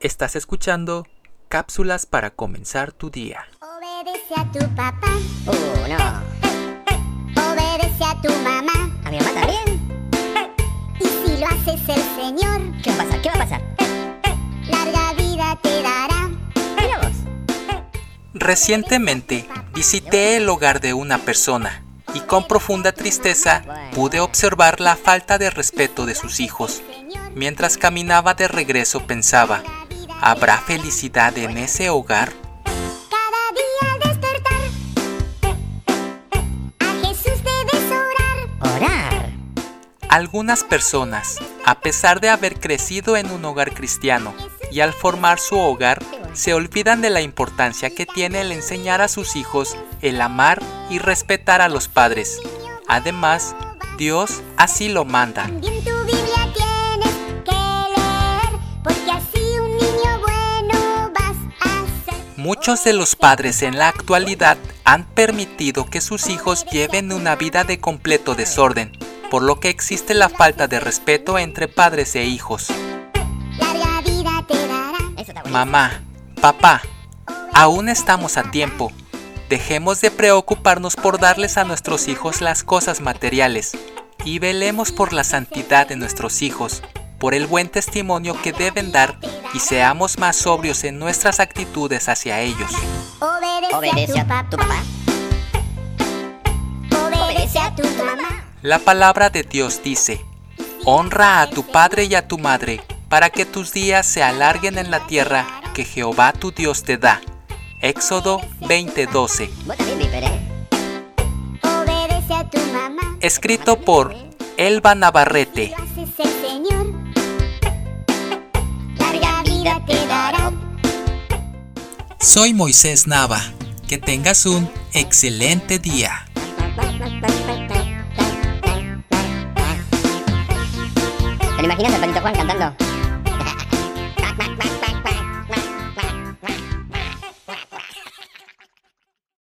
Estás escuchando cápsulas para comenzar tu día. Obedece a tu papá, Uh, no. obedece a tu mamá. ¿A mi mamá también? Y si lo haces el Señor, ¿Qué va a pasar? ¿Qué va a pasar? larga vida te dará. Mira vos. Recientemente visité el hogar de una persona y con profunda tristeza pude observar la falta de respeto de sus hijos. Mientras caminaba de regreso pensaba, ¿habrá felicidad en ese hogar? Cada día al despertar, a Jesús debes orar. Orar. Algunas personas, a pesar de haber crecido en un hogar cristiano y al formar su hogar, se olvidan de la importancia que tiene el enseñar a sus hijos el amar y respetar a los padres. Además, Dios así lo manda. Muchos de los padres en la actualidad han permitido que sus hijos lleven una vida de completo desorden, por lo que existe la falta de respeto entre padres e hijos. Mamá, papá, aún estamos a tiempo. Dejemos de preocuparnos por darles a nuestros hijos las cosas materiales y velemos por la santidad de nuestros hijos, por el buen testimonio que deben dar y seamos más sobrios en nuestras actitudes hacia ellos. Obedece, a tu papá, obedece a tu mamá. La palabra de Dios dice, honra a tu padre y a tu madre, para que tus días se alarguen en la tierra que Jehová tu Dios te da. Éxodo 20:12, Vos también, Viper, ¿eh? Obedece a tu mamá. escrito por Elba Navarrete. Soy Moisés Nava. Que tengas un excelente día. ¿Te lo imaginas Patito Juan cantando?